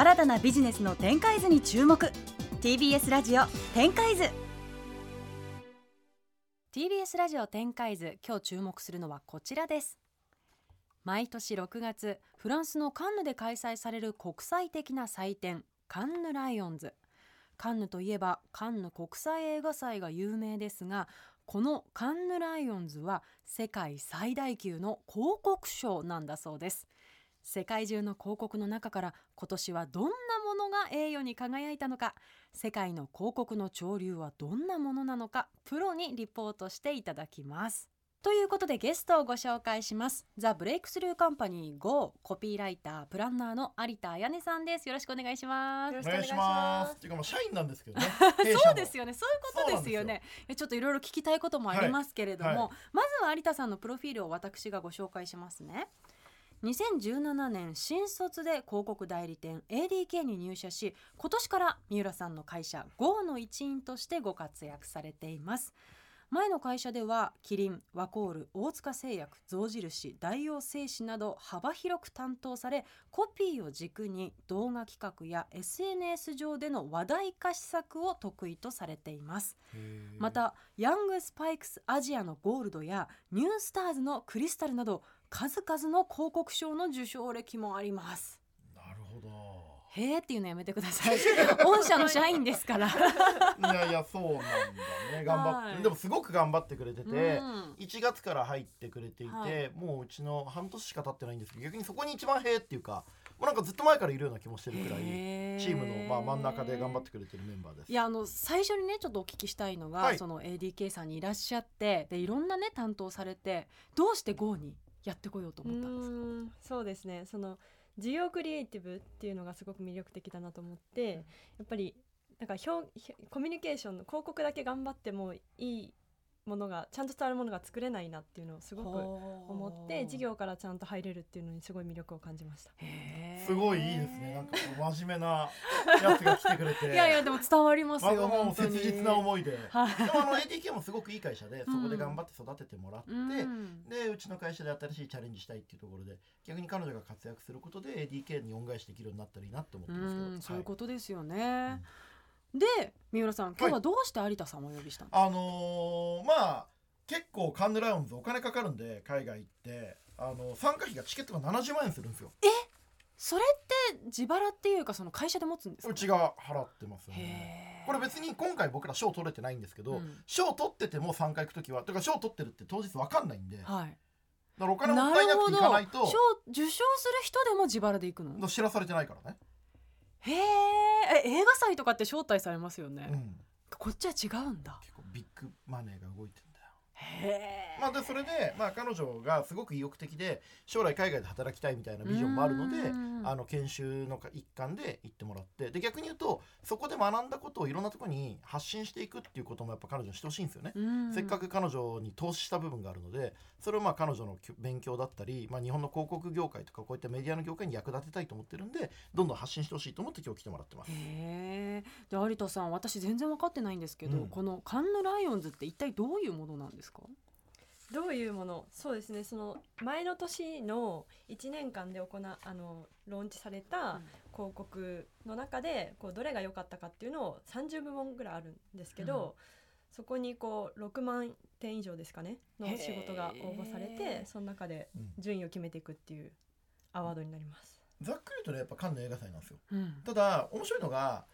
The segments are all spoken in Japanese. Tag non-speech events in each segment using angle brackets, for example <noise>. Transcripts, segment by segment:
新たなビジネスの展開図に注目。TBS ラジオ展開図。TBS ラジオ展開図今日注目するのはこちらです。毎年6月フランスのカンヌで開催される国際的な祭典カンヌライオンズ。カンヌといえばカンヌ国際映画祭が有名ですがこのカンヌライオンズは世界最大級の広告賞なんだそうです。世界中の広告の中から今年はどんなものが栄誉に輝いたのか。世界の広告の潮流はどんなものなのかプロにリポートしていただきます。ということでゲストをご紹介します。ザ・ブレイクスルーカンパニー GO コピーライタープランナーの有田彩音さんです。よろしくお願いします。お願いします。っていうかもう社員なんですけどね。<laughs> そうですよね。そういうことですよね。ちょっといろいろ聞きたいこともありますけれども、はい。はい、まずは有田さんのプロフィールを私がご紹介しますね2017年新卒で広告代理店 ADK に入社し今年から三浦さんの会社 GO の一員としてご活躍されています。前の会社ではキリンワコール大塚製薬象印大王製紙など幅広く担当されコピーを軸に動画企画や SNS 上での話題化施策を得意とされています。またヤングスパイクスアジアのゴールドやニュースターズのクリスタルなど数々の広告賞の受賞歴もあります。なるほど。へーっていうのやめてください。<laughs> 御社の社員ですから。いやいやそうなんだね。<laughs> 頑張って、はい、でもすごく頑張ってくれてて、うん、1月から入ってくれていて、はい、もううちの半年しか経ってないんですけど逆にそこに一番へーっていうかもうなんかずっと前からいるような気もしてるくらいチームのまあ真ん中で頑張ってくれてるメンバーです。いやあの最初にねちょっとお聞きしたいのが、はい、その ADK さんにいらっしゃってでいろんなね担当されてどうして GO に？やってこようと思ったんです。かそうですね。その需要クリエイティブっていうのがすごく魅力的だなと思って、やっぱりなんか表コミュニケーションの広告だけ頑張ってもいいものがちゃんと伝わるものが作れないなっていうのをすごく思って事業からちゃんと入れるっていうのにすごい魅力を感じました。すごいいいですね。なんか真面目なやつが来てくれて。いやいやでも伝わりますよ、まあ、もう切実な思いで、はい、でもあの ATK もすごくいい会社でそこで頑張って育ててもらって、うん、でうちの会社で新しいチャレンジしたいっていうところで逆に彼女が活躍することで ADK に恩返しできるようになったらいいなって思ってますけど、うん、そういうことですよね、うんで三浦さん今日はどうして有田さんをお呼びしたの、はい、あのー、まあ結構カンヌラウンズお金かかるんで海外行ってあの参加費がチケットが70万円するんですよ。え？それって自腹っていうかその会社で持つんですか？うちが払ってますね。これ別に今回僕ら賞取れてないんですけど賞、うん、取ってても参加行く時はとか賞取ってるって当日分かんないんで、はい、だからお金もったいなくて行かないと賞受賞する人でも自腹で行くの知らされてないからねへえ映画祭とかって招待されますよね、うん、こっちは違うんだ。結構ビッグマネーが動いてるまあ、でそれで、まあ、彼女がすごく意欲的で将来海外で働きたいみたいなビジョンもあるのであの研修の一環で行ってもらってで逆に言うとそこで学んだことをいろんなところに発信していくっていうこともやっぱ彼女にしてほしいんですよね。せっかく彼女に投資した部分があるのでそれをまあ彼女の勉強だったり、まあ、日本の広告業界とかこういったメディアの業界に役立てたいと思ってるんでどんどん発信してほしいと思って今日来てもらってます。へで有田さん私全然分かってないんですけど、うん、このカンヌライオンズって一体どういうものなんですか？どういうもの？そうですね。その前の年の1年間で行あのローンチされた広告の中でこうどれが良かったかっていうのを30部門ぐらいあるんですけど、うん、そこにこう6万点以上ですかねの仕事が応募されてその中で順位を決めていくっていうアワードになります。ざっくりとねやっぱカンヌ映画祭なんですよ、うん、ただ面白いのが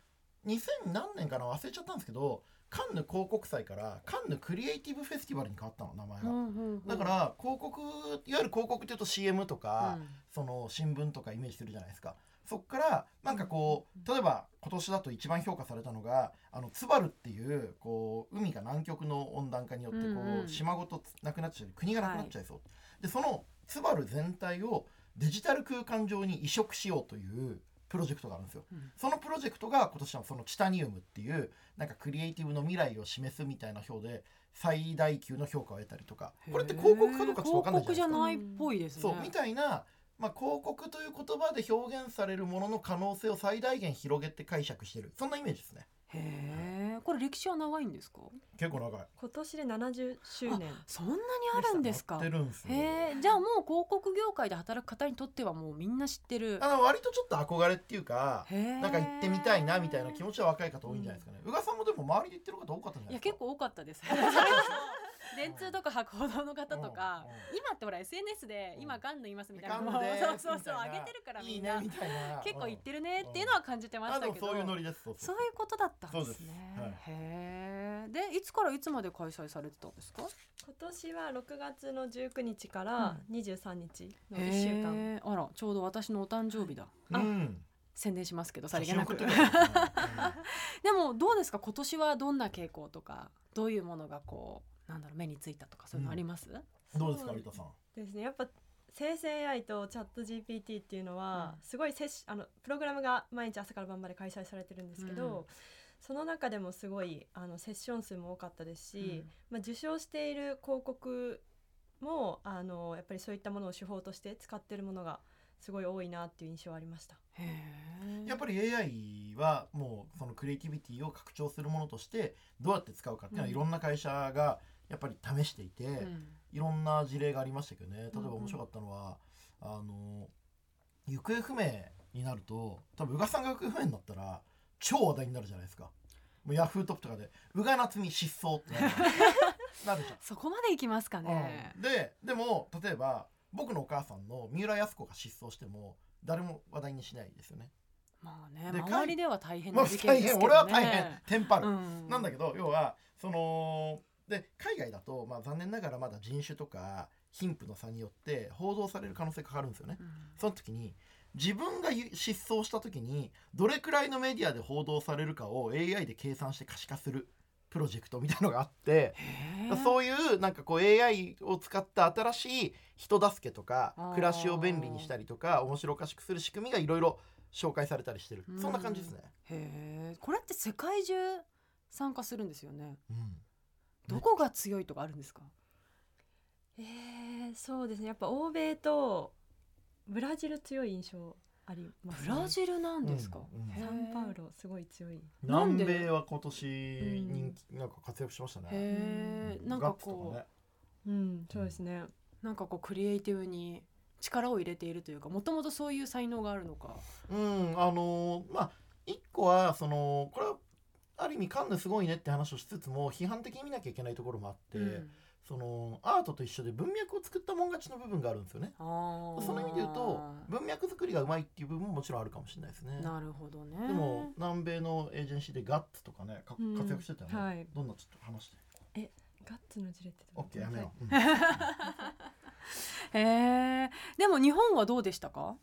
2000何年かな忘れちゃったんですけどカンヌ広告祭からカンヌクリエイティブフェスティバルに変わったの名前が、うんうんうん、だから広告いわゆる広告っていうと CM とか、うん、その新聞とかイメージするじゃないですか。そこからなんかこう例えば今年だと一番評価されたのがあのツバルっていうこう海が南極の温暖化によってこう、うんうん、島ごとなくなっちゃう国がなくなっちゃいそう、はい、でそのツバル全体をデジタル空間上に移植しようというプロジェクトがあるんですよ、うん、そのプロジェクトが今年のそのチタニウムっていうなんかクリエイティブの未来を示すみたいな表で最大級の評価を得たりとか。これって広告かどうかちょっと分かんないじゃないですか。広告じゃないっぽいですね。そうみたいなまあ、広告という言葉で表現されるものの可能性を最大限広げて解釈してる。そんなイメージですね。へえこれ歴史は長いんですか？結構長い。今年で70周年そんなにあるんですか？てるんですよ。へえじゃあもう広告業界で働く方にとってはもうみんな知ってる。あの割とちょっと憧れっていうかなんか行ってみたいなみたいな気持ちは若い方多いんじゃないですかね。宇賀さんもでも周りで行ってる方多かったんじゃないですか？いや結構多かったです <laughs> 電通とか博報堂の方とかうん今ってほら SNS でうん。今ガンヌいますみたいな。そうそうそう上げてるからみんな。ねみたいな。結構言ってるねうん。っていうのは感じてましたけど。そういうノリです。そういうことだったんですね。そうです。はい。へえでいつからいつまで開催されてたんですか？今年は6月の19日から23日の1へ週間、えあらちょうど私のお誕生日だ。うん。宣伝しますけどさりげなく。<laughs> でもどうですか？今年はどんな傾向とかどういうものがこうなんだろう目についたとかそういうのあります、うん。どうですか有田さん。ですね。やっぱ生成 AI とチャット GPT っていうのは、うん。すごいセッシあのプログラムが毎日朝から晩まで開催されてるんですけど、うん。その中でもすごいあのセッション数も多かったですし、うん。まあ、受賞している広告もあのやっぱりそういったものを手法として使ってるものがすごい多いなっていう印象はありました。へえやっぱり AI はもうそのクリエイティビティを拡張するものとしてどうやって使うかっていうのはうん。いろんな会社がやっぱり試していて、うん。いろんな事例がありましたけどね。例えばうん。うん面白かったのは、あの行方不明になると多分宇賀さんが行方不明になったら超話題になるじゃないですか。もうヤフートップとかで「宇賀夏美失踪」って <laughs> なるじゃん。そこまでいきますかね、うん。ででも例えば僕のお母さんの三浦靖子が失踪しても誰も話題にしないですよね。まあねで周りでは大変まあな事件大変ですけどね、俺は大変。テンパる、うん、なんだけど要はそので海外だと、まあ、残念ながらまだ人種とか貧富の差によって報道される可能性がかかるんですよね。うん。その時に自分がゆ失踪した時にどれくらいのメディアで報道されるかを AI で計算して可視化するプロジェクトみたいのがあってそういうなんかこう AI を使った新しい人助けとか暮らしを便利にしたりとか面白おかしくする仕組みがいろいろ紹介されたりしてる。うんそんな感じですね。へえこれって世界中参加するんですよね。うんどこが強いとかあるんですか、えー、そうですね。やっぱ欧米とブラジル強い印象あります、ブラジルなんですか、うんうんサンパウロすごい強い。なんで南米は今年人気なんか活躍しましたね。へえなんかこう、かね。うんそうですね。なんかこうクリエイティブに力を入れているというかもともとそういう才能があるのか。うんあのーまあ一個はそのこれはある意味カンヌすごいねって話をしつつも批判的に見なきゃいけないところもあって、うんそのアートと一緒で文脈を作ったもん勝ちの部分があるんですよね。その意味で言うと文脈作りがうまいっていう部分ももちろんあるかもしれないですね。なるほどねでも南米のエージェンシーでガッツとかねかうん活躍してたよね。はいどんなちょっと話して。ガッツの事例ってオッケーやめよう。うん <laughs> へえでも日本はどうでしたか、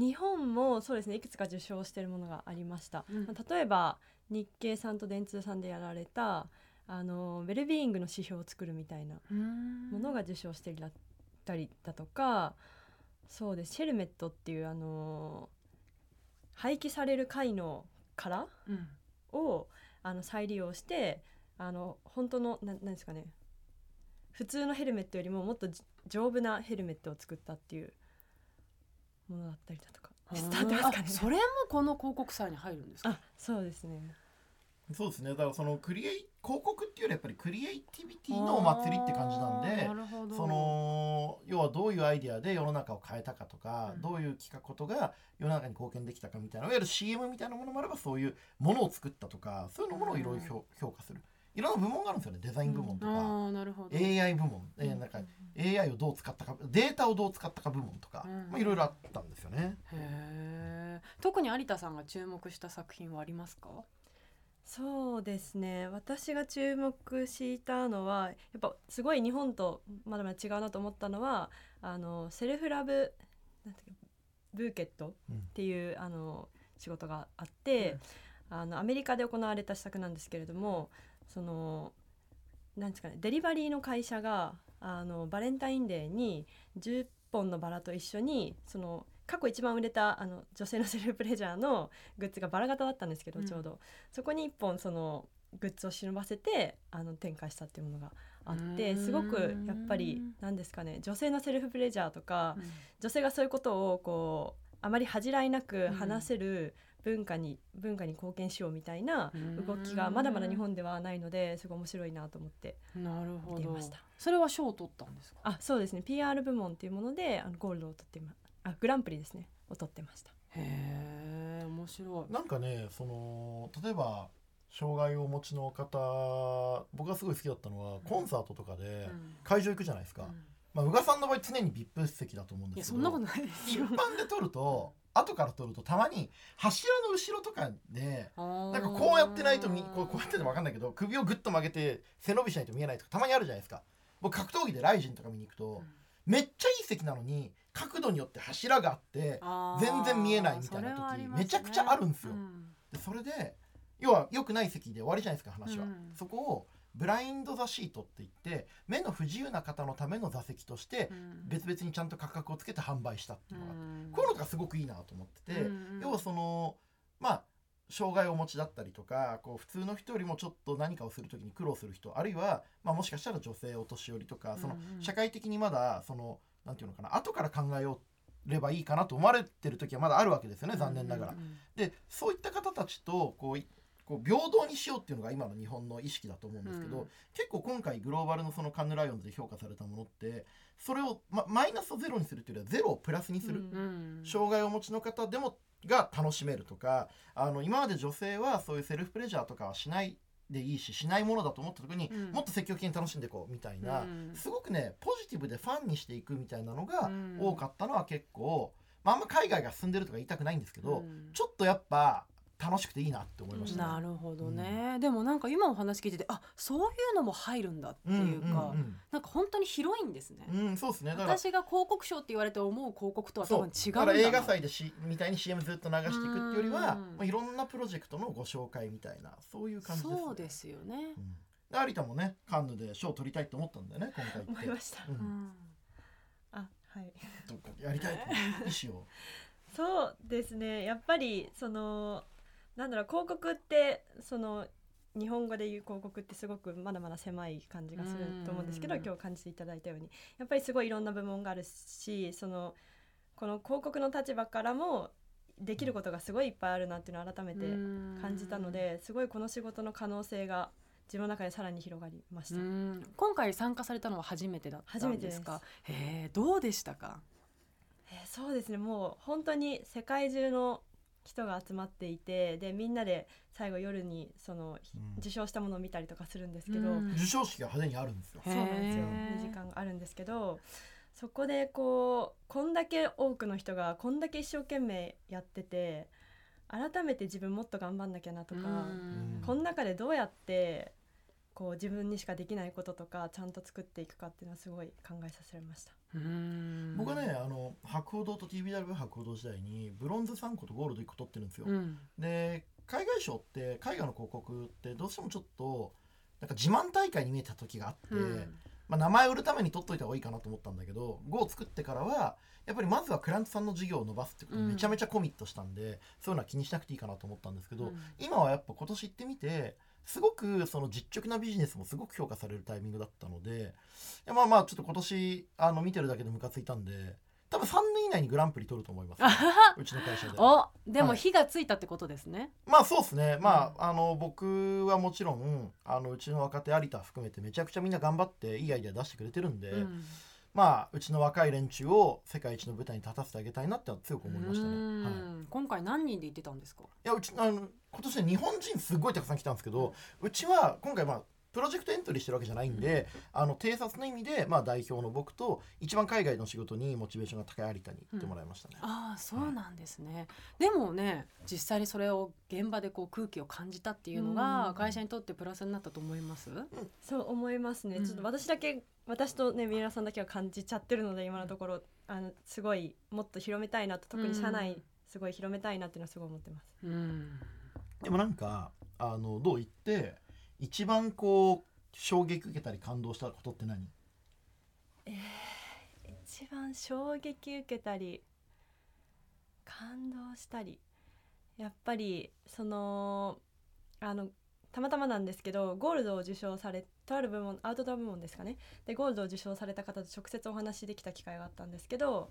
日本もそうですねいくつか受賞しているものがありました、うん。例えば日経さんと電通さんでやられたあのウェルビーイングの指標を作るみたいなものが受賞していたりだとかそうです。シェルメットっていうあの廃棄される貝の殻うん。をあの再利用してあの本当のななんですかね。普通のヘルメットよりももっとじ丈夫なヘルメットを作ったっていうものだったりだとか。伝わってますかね。あそれもこの広告祭に入るんですか？あそうですね。そうですね。だからそのクリエイ広告っていうよりやっぱりクリエイティビティのお祭りって感じなんでその要はどういうアイデアで世の中を変えたかとか、うん。どういう企画ことが世の中に貢献できたかみたいないわゆる CM みたいなものもあればそういうものを作ったとかそういうものをいろいろ評評価するいろんな部門があるんですよねデザイン部門とか、ああなるほど。AI 部門、えーなんか AI をどう使ったかデータをどう使ったか部門とか、うん。まあ、いろいろあったんですよね。へえ特に有田さんが注目した作品はありますか？そうですね。私が注目したのはやっぱすごい日本とまだまだ違うなと思ったのはあのセルフラブなんていうかブーケットっていう、あの仕事があって、あのアメリカで行われた施策なんですけれどもそのなんですかねデリバリーの会社があのバレンタインデーに10本のバラと一緒にその過去一番売れたあの女性のセルフプレジャーのグッズがバラ型だったんですけど、うん。ちょうど。そこに1本そのグッズを忍ばせてあの展開したっていうものがあってうん。すごくやっぱり何ですかね女性のセルフプレジャーとか女性がそういうことをこうあまり恥じらいなく話せる文化に、文化に貢献しようみたいな動きがまだまだ日本ではないのですごい面白いなと思ってなるほど。見てました。それは賞を取ったんですか？あそうですね。PR 部門っていうものであのゴールドを取ってまあグランプリですね。を取ってました。へえ面白い。なんかねその例えば障害をお持ちの方僕がすごい好きだったのはコンサートとかでうん。会場行くじゃないですか、うん。まあ、宇賀さんの場合常に VIP 席だと思うんいですけどやそんなことないですよ。一般で撮ると後から撮るとたまに柱の後ろとかでななんかこうやってないとみこうこうやってても分かんないけど首をグッと曲げて背伸びしないと見えないとかたまにあるじゃないですか。僕格闘技でライジンとか見に行くと、めっちゃいい席なのに角度によって柱があって全然見えないみたいな時めちゃくちゃあるんですよ。でそれで要は良くない席で終わりじゃないですか話は、うん。そこをブラインド・ザ・シートって言って目の不自由な方のための座席として別々にちゃんと価格をつけて販売したっていうのがあってこういうのとかすごくいいなと思ってて、要はそのまあ障害をお持ちだったりとかこう普通の人よりもちょっと何かをする時に苦労する人あるいは、まあ、もしかしたら女性お年寄りとかその社会的にまだそのなんていうのかな後から考えようればいいかなと思われてる時はまだあるわけですよね残念ながら。でそういった方たちとこういこう平等にしようっていうのが今の日本の意識だと思うんですけど、うん。結構今回グローバルのそのカンヌライオンズで評価されたものってそれを、ま、マイナスをゼロにするっていうよりはゼロをプラスにする、うん障害をお持ちの方でもが楽しめるとかあの今まで女性はそういうセルフプレジャーとかはしないでいいししないものだと思った時に、うん。もっと積極的に楽しんでいこうみたいな、うん。すごくねポジティブでファンにしていくみたいなのがうん。多かったのは結構、まあ、あんま海外が進んでるとか言いたくないんですけど、うん。ちょっとやっぱ楽しくていいなって思いましたね。なるほどね、でもなんか今お話聞いててあそういうのも入るんだっていうか、うんなんか本当に広いんですね、うんうん、そうですね。だから私が広告賞って言われて思う広告とは多分違うんだ。から映画祭でしみたいに CM ずっと流していくっていうよりは、うん。まあ、いろんなプロジェクトのご紹介みたいなそういう感じです、ね、そうですよね、うん。で有田もねカンヌで賞を取りたいと思ったんだよね今回って。思いました。う、うん。んあはい。どっかやりたいと <laughs> 意思を。そうですね。やっぱりそのなんだろう広告ってその日本語で言う広告ってすごくまだまだ狭い感じがすると思うんですけどうん。今日感じていただいたように。やっぱりすごいいろんな部門があるしそのこの広告の立場からもできることがすごいいっぱいあるなっていうのを改めて感じたのですごいこの仕事の可能性が自分の中でさらに広がりましうた。ん。今回参加されたのは初めてだったんですか？へえどうでしたか？えーそうですね。もう本当に世界中の人が集まっていてでみんなで最後夜にその、うん。受賞したものを見たりとかするんですけど、うん。授賞式が派手にあるんですよ。へそうなんですよ。へー。2時間あるんですけどそこでこうこんだけ多くの人がこんだけ一生懸命やってて改めて自分もっと頑張んなきゃなとか、うん。この中でどうやってこう自分にしかできないこととかちゃんと作っていくかっていうのはすごい考えさせられました。うん。僕はねあの博報堂と TBW 博報堂時代にブロンズ3個とゴールド1個取ってるんですよ、うん。で海外賞って海外の広告ってどうしてもちょっとなんか自慢大会に見えた時があって、うん。まあ、名前を売るために取っといた方がいいかなと思ったんだけど GO を作ってからはやっぱりまずはクライアントさんの事業を伸ばすってことにめちゃめちゃコミットしたんで、そういうのは気にしなくていいかなと思ったんですけど、うん。今はやっぱ今年行ってみてすごくその実直なビジネスもすごく評価されるタイミングだったのでまあまあちょっと今年あの見てるだけでムカついたんで多分3年以内にグランプリ取ると思います、あははうちの会社で。おでもはい。火がついたってことですね、まあそうですね、まああの僕はもちろんあのうちの若手有田含めてめちゃくちゃみんな頑張っていいアイデア出してくれてるんで、うんまあうちの若い連中を世界一の舞台に立たせてあげたいなって強く思いましたね。うん。はい、い今回何人で行ってたんですか？やうちあの今年ね日本人すごいたくさん来たんですけど、うちは今回まあプロジェクトエントリーしてるわけじゃないんで、あの偵察の意味で、まあ、代表の僕と一番海外の仕事にモチベーションが高い有田に行ってもらいましたね。ああそうなんですね、でもね実際にそれを現場でこう空気を感じたっていうのうん。が会社にとってプラスになったと思います、そう思いますね、うん。ちょっと私だけ私とね三浦さんだけは感じちゃってるので今のところあのすごいもっと広めたいなと特に社内、うんすごい広めたいなっていうのはすごい思ってます。うん。でもなんかあのどう言って一番こう衝撃受けたり感動したことって何？一番衝撃受けたり感動したり。やっぱりそのあのたまたまなんですけどゴールドを受賞されとある部門アウトドア部門ですかね。でゴールドを受賞された方と直接お話しできた機会があったんですけど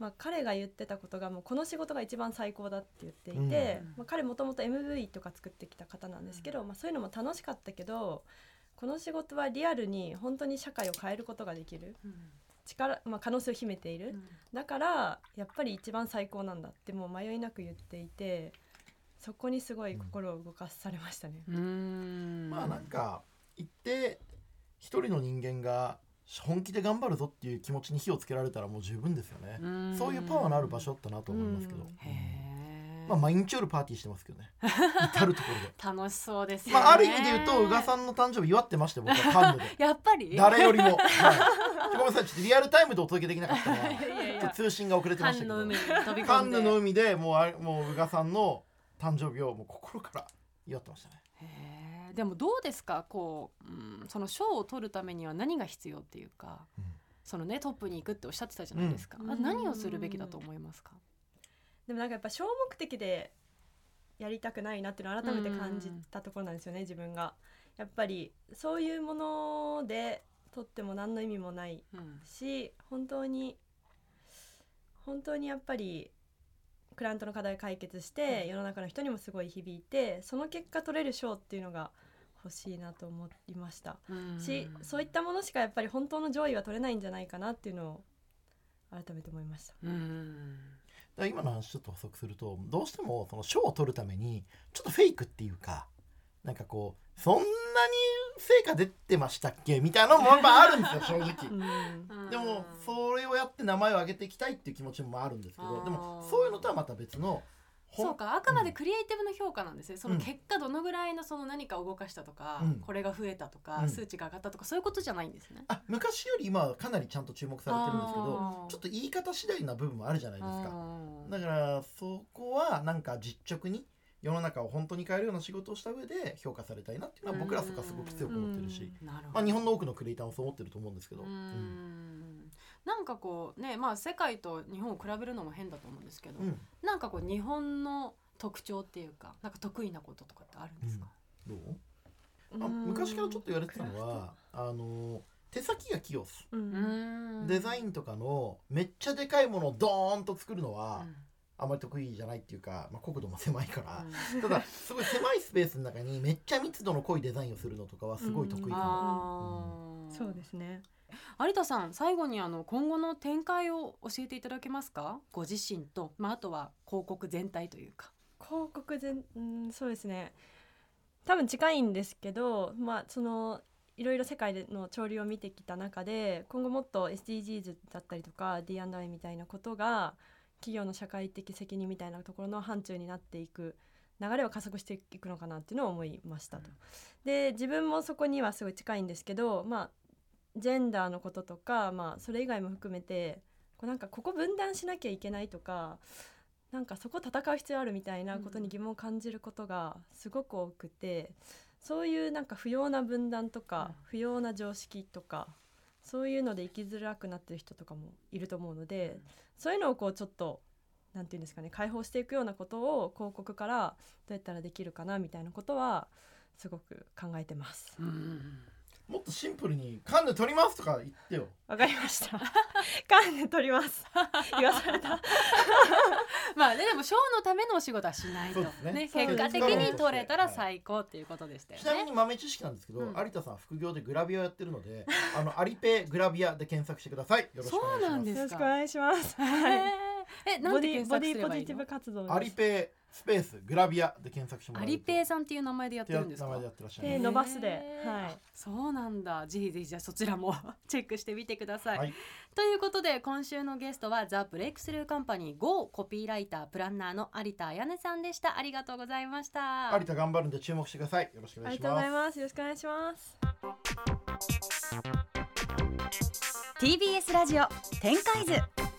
まあ、彼が言ってたことがもうこの仕事が一番最高だって言っていて、うん。まあ、彼もともと MV とか作ってきた方なんですけど、まあ、そういうのも楽しかったけどこの仕事はリアルに本当に社会を変えることができる。力、まあ、可能性を秘めている、だからやっぱり一番最高なんだってもう迷いなく言っていてそこにすごい心を動かされましたね。うん。まあなんか行って一人の人間が本気で頑張るぞっていう気持ちに火をつけられたらもう十分ですよね、ん。そういうパワーのある場所だなと思いますけど、まあ毎日夜パーティーしてますけどね。<laughs> 至る所で。楽しそうですよね。まあある意味で言うと宇賀さんの誕生日祝ってましたよ僕はカンヌで。<laughs> やっぱり？誰よりも、はい、<laughs> ごめんなさい。ちょっとリアルタイムでお届けできなかったのはいやいや。ちょっと通信が遅れてましたけど。カンヌの海でもうあもう宇賀さんの誕生日をもう心から祝ってましたねでもどうですか？こう、うん、その賞を取るためには何が必要っていうか、うん。そのねトップに行くっておっしゃってたじゃないですか、うん。あ何をするべきだと思いますか、でもなんかやっぱ小目的でやりたくないなっていうのを改めて感じたところなんですよね、自分が。やっぱりそういうものでとっても何の意味もないうん。し本当に本当にやっぱりクライアントの課題を解決して世の中の人にもすごい響いてその結果取れる賞っていうのが欲しいなと思いました。うん。しそういったものしかやっぱり本当の上位は取れないんじゃないかなっていうのを改めて思いました。うん。だから今の話ちょっと補足するとどうしてもその賞を取るためにちょっとフェイクっていうかなんかこうそんなに成果出てましたっけみたいなのもやっぱあるんですよ正直。うん。でもそれをやって名前を上げていきたいっていう気持ちもあるんですけどでもそういうのとはまた別のそうかあくまでクリエイティブの評価なんです。ね、そのうん結果どのぐらいのその何かを動かしたとか、うん。これが増えたとか、うん。数値が上がったとかそういうことじゃないんですね。あ昔より今はかなりちゃんと注目されてるんですけどちょっと言い方次第な部分もあるじゃないですか。うんだからそこはなんか実直に世の中を本当に変えるような仕事をした上で評価されたいなっていうのは僕らそこはすごく強く思ってるし、まあ、日本の多くのクリエイターもそう思ってると思うんですけど、ううん。ん。なんかこうねまあ世界と日本を比べるのも変だと思うんですけど、うん。なんかこう日本の特徴っていうかなんか得意なこととかってあるんですか、どう？あ昔からちょっと言われてたのはあの手先が器用っす、うんうん。デザインとかのめっちゃでかいものをドーンと作るのはうんあまり得意じゃないっていうか、まあ、国土も狭いから、ただすごい狭いスペースの中にめっちゃ密度の濃いデザインをするのとかはすごい得意かも、あー。そうですね。有田さん最後にあの今後の展開を教えていただけますか？ご自身と、まあ、あとは広告全体というか。広告全うんそうですね。多分近いんですけどまあそのいろいろ世界での潮流を見てきた中で今後もっと SDGs だったりとか D&I みたいなことが企業の社会的責任みたいなところの範疇になっていく流れを加速していくのかなっていうのを思いましたと。で自分もそこにはすごい近いんですけどまあジェンダーのこととか、まあ、それ以外も含めてこうなんかここ分断しなきゃいけないとかなんかそこ戦う必要あるみたいなことに疑問を感じることがすごく多くて、そういうなんか不要な分断とか、不要な常識とかそういうので生きづらくなってる人とかもいると思うので、そういうのをこうちょっと何て言うんですかね解放していくようなことを広告からどうやったらできるかなみたいなことはすごく考えてます。もっとシンプルに「カンヌ撮ります」とか言ってよわかりました。カンヌ取ります。<laughs> 言わされた。<laughs> まあねでもショーのためのお仕事はしないとねね結果的に取れたら最高っていうことでしたよちなみにね。豆知識なんですけど、うん有田さん副業でグラビアをやってるので <laughs> あのアリペグラビアで検索してくださいよろしくお願いしますそうなんですよろしくお願いします。はい。えなんボディボて検索ディポジティすればいいのブ活動です。アリペスペースグラビアで検索してもらアうと。リペイさんっていう名前でやってるんですか？名前でやってらっしゃでる伸ばすで。はい。そうなんだ。ぜひぜひじゃあそちらも <laughs> チェックしてみてください、はい。ということで今週のゲストはザ・ブレイクスルーカンパニー GO コピーライタープランナーの有田彩音さんでした。ありがとうございました。有田頑張るんで注目してください。よろしくお願いしありがとうございますます。よろしくお願いします。TBS ラジオ展開図